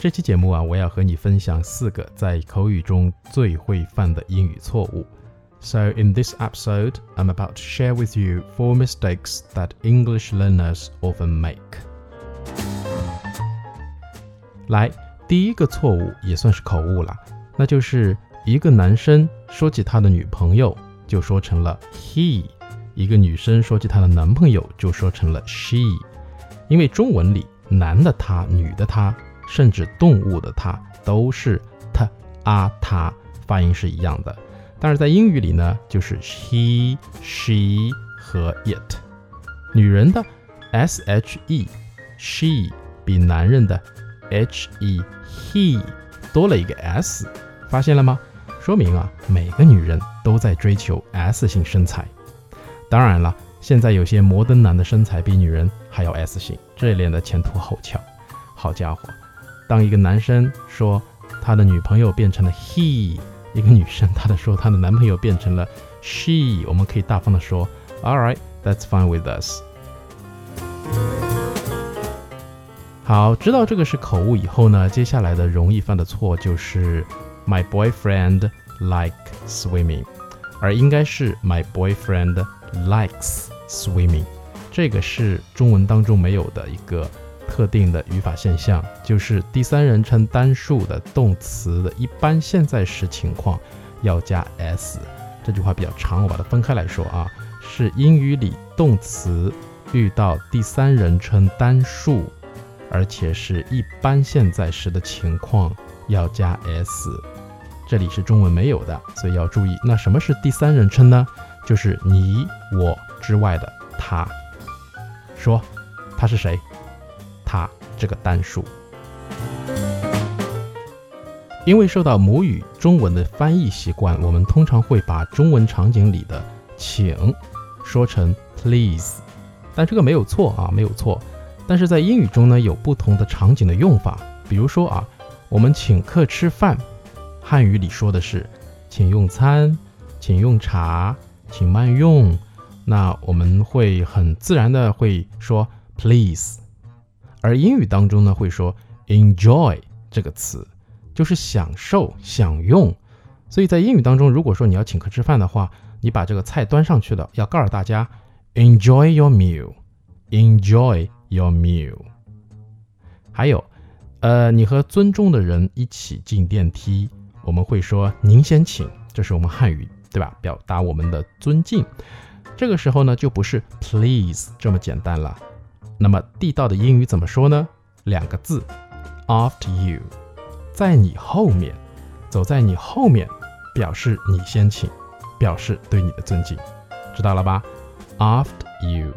这期节目啊，我要和你分享四个在口语中最会犯的英语错误。So in this episode, I'm about to share with you four mistakes that English learners often make. 来，第一个错误也算是口误了，那就是一个男生说起他的女朋友就说成了 he，一个女生说起她的男朋友就说成了 she，因为中文里男的他、女的她。甚至动物的它都是 t 啊它发音是一样的，但是在英语里呢，就是 he、she 和 it。女人的 s h e she 比男人的 h e he 多了一个 s，发现了吗？说明啊，每个女人都在追求 S 型身材。当然了，现在有些摩登男的身材比女人还要 S 型，这脸的前凸后翘。好家伙！当一个男生说他的女朋友变成了 he，一个女生她的说她的男朋友变成了 she，我们可以大方的说，All right，that's fine with us。好，知道这个是口误以后呢，接下来的容易犯的错就是 my boyfriend like swimming，而应该是 my boyfriend likes swimming，这个是中文当中没有的一个。特定的语法现象就是第三人称单数的动词的一般现在时情况要加 s。这句话比较长，我把它分开来说啊，是英语里动词遇到第三人称单数，而且是一般现在时的情况要加 s。这里是中文没有的，所以要注意。那什么是第三人称呢？就是你我之外的他。说他是谁？它这个单数，因为受到母语中文的翻译习惯，我们通常会把中文场景里的“请”说成 “please”，但这个没有错啊，没有错。但是在英语中呢，有不同的场景的用法。比如说啊，我们请客吃饭，汉语里说的是“请用餐”“请用茶”“请慢用”，那我们会很自然的会说 “please”。而英语当中呢，会说 enjoy 这个词，就是享受、享用。所以在英语当中，如果说你要请客吃饭的话，你把这个菜端上去了，要告诉大家 enjoy your meal，enjoy your meal。还有，呃，你和尊重的人一起进电梯，我们会说您先请，这是我们汉语对吧？表达我们的尊敬。这个时候呢，就不是 please 这么简单了。那么地道的英语怎么说呢？两个字，after you，在你后面，走在你后面，表示你先请，表示对你的尊敬，知道了吧？after you。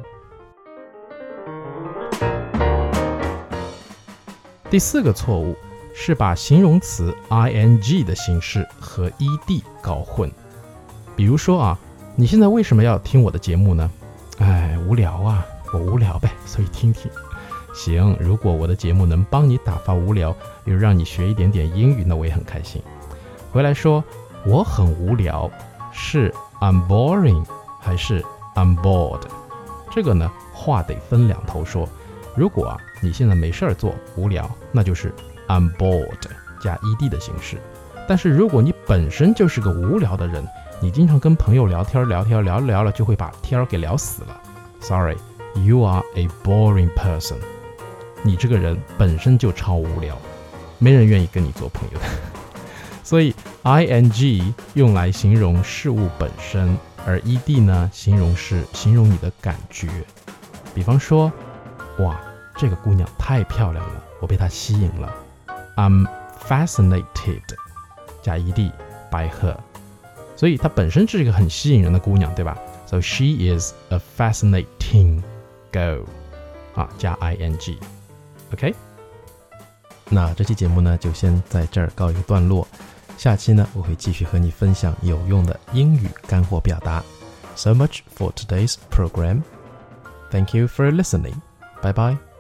第四个错误是把形容词 ing 的形式和 ed 搞混。比如说啊，你现在为什么要听我的节目呢？哎，无聊啊。我无聊呗，所以听听。行，如果我的节目能帮你打发无聊，又让你学一点点英语，那我也很开心。回来说，我很无聊，是 I'm boring 还是 I'm bored？这个呢，话得分两头说。如果啊，你现在没事儿做，无聊，那就是 I'm bored 加 ed 的形式。但是如果你本身就是个无聊的人，你经常跟朋友聊天，聊天聊着聊了就会把天儿给聊死了。Sorry。You are a boring person。你这个人本身就超无聊，没人愿意跟你做朋友的。所以，ing 用来形容事物本身，而 ed 呢，形容是形容你的感觉。比方说，哇，这个姑娘太漂亮了，我被她吸引了。I'm fascinated，加 ed by her。所以她本身是一个很吸引人的姑娘，对吧？So she is a fascinating。Go，啊，加 i n g，OK。那这期节目呢，就先在这儿告一个段落。下期呢，我会继续和你分享有用的英语干货表达。So much for today's program. Thank you for listening. Bye bye.